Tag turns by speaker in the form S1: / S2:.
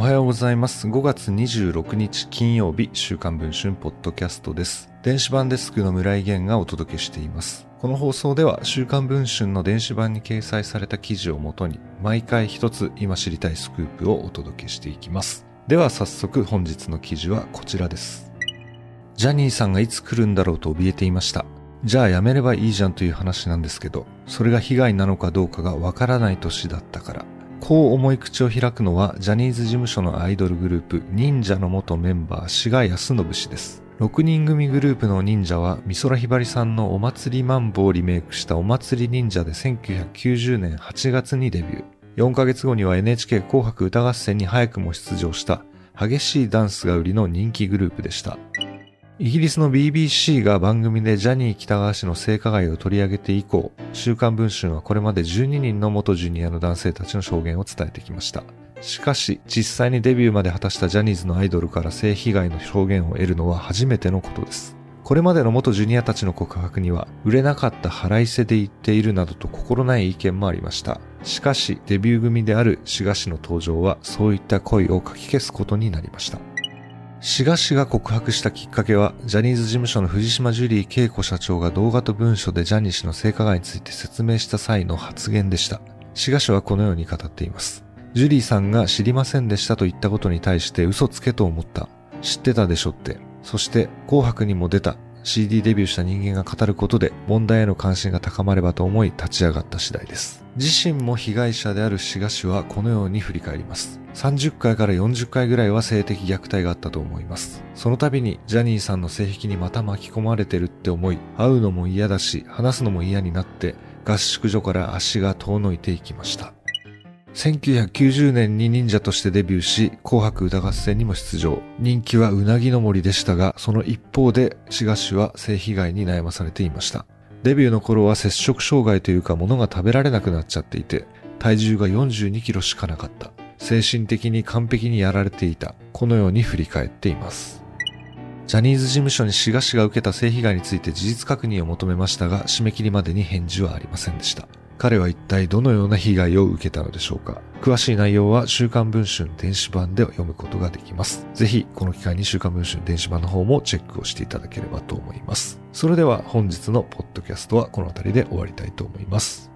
S1: おはようございます。5月26日金曜日、週刊文春ポッドキャストです。電子版デスクの村井源がお届けしています。この放送では、週刊文春の電子版に掲載された記事をもとに、毎回一つ今知りたいスクープをお届けしていきます。では早速本日の記事はこちらです。ジャニーさんがいつ来るんだろうと怯えていました。じゃあやめればいいじゃんという話なんですけど、それが被害なのかどうかがわからない年だったから。こう思い口を開くのは、ジャニーズ事務所のアイドルグループ、忍者の元メンバー、志賀康信氏です。6人組グループの忍者は、美空ひばりさんのお祭りマンボをリメイクしたお祭り忍者で1990年8月にデビュー。4ヶ月後には NHK 紅白歌合戦に早くも出場した、激しいダンスが売りの人気グループでした。イギリスの BBC が番組でジャニー北川氏の性加害を取り上げて以降、週刊文春はこれまで12人の元ジュニアの男性たちの証言を伝えてきました。しかし、実際にデビューまで果たしたジャニーズのアイドルから性被害の証言を得るのは初めてのことです。これまでの元ジュニアたちの告白には、売れなかった腹いせで言っているなどと心ない意見もありました。しかし、デビュー組である志賀氏の登場は、そういった声をかき消すことになりました。志賀氏が告白したきっかけは、ジャニーズ事務所の藤島ジュリー恵子社長が動画と文書でジャニー氏の性加害について説明した際の発言でした。志賀氏はこのように語っています。ジュリーさんが知りませんでしたと言ったことに対して嘘つけと思った。知ってたでしょって。そして、紅白にも出た。CD デビューした人間が語ることで問題への関心が高まればと思い立ち上がった次第です。自身も被害者である志賀氏はこのように振り返ります。30回から40回ぐらいは性的虐待があったと思います。その度にジャニーさんの性癖にまた巻き込まれてるって思い、会うのも嫌だし、話すのも嫌になって、合宿所から足が遠のいていきました。1990年に忍者としてデビューし、紅白歌合戦にも出場。人気はうなぎの森でしたが、その一方で、志賀氏は性被害に悩まされていました。デビューの頃は摂食障害というか物が食べられなくなっちゃっていて、体重が42キロしかなかった。精神的に完璧にやられていた。このように振り返っています。ジャニーズ事務所に志賀氏が受けた性被害について事実確認を求めましたが、締め切りまでに返事はありませんでした。彼は一体どのような被害を受けたのでしょうか？詳しい内容は週刊文春電子版で読むことができます。ぜひこの機会に週刊文春電子版の方もチェックをしていただければと思います。それでは本日のポッドキャストはこの辺りで終わりたいと思います。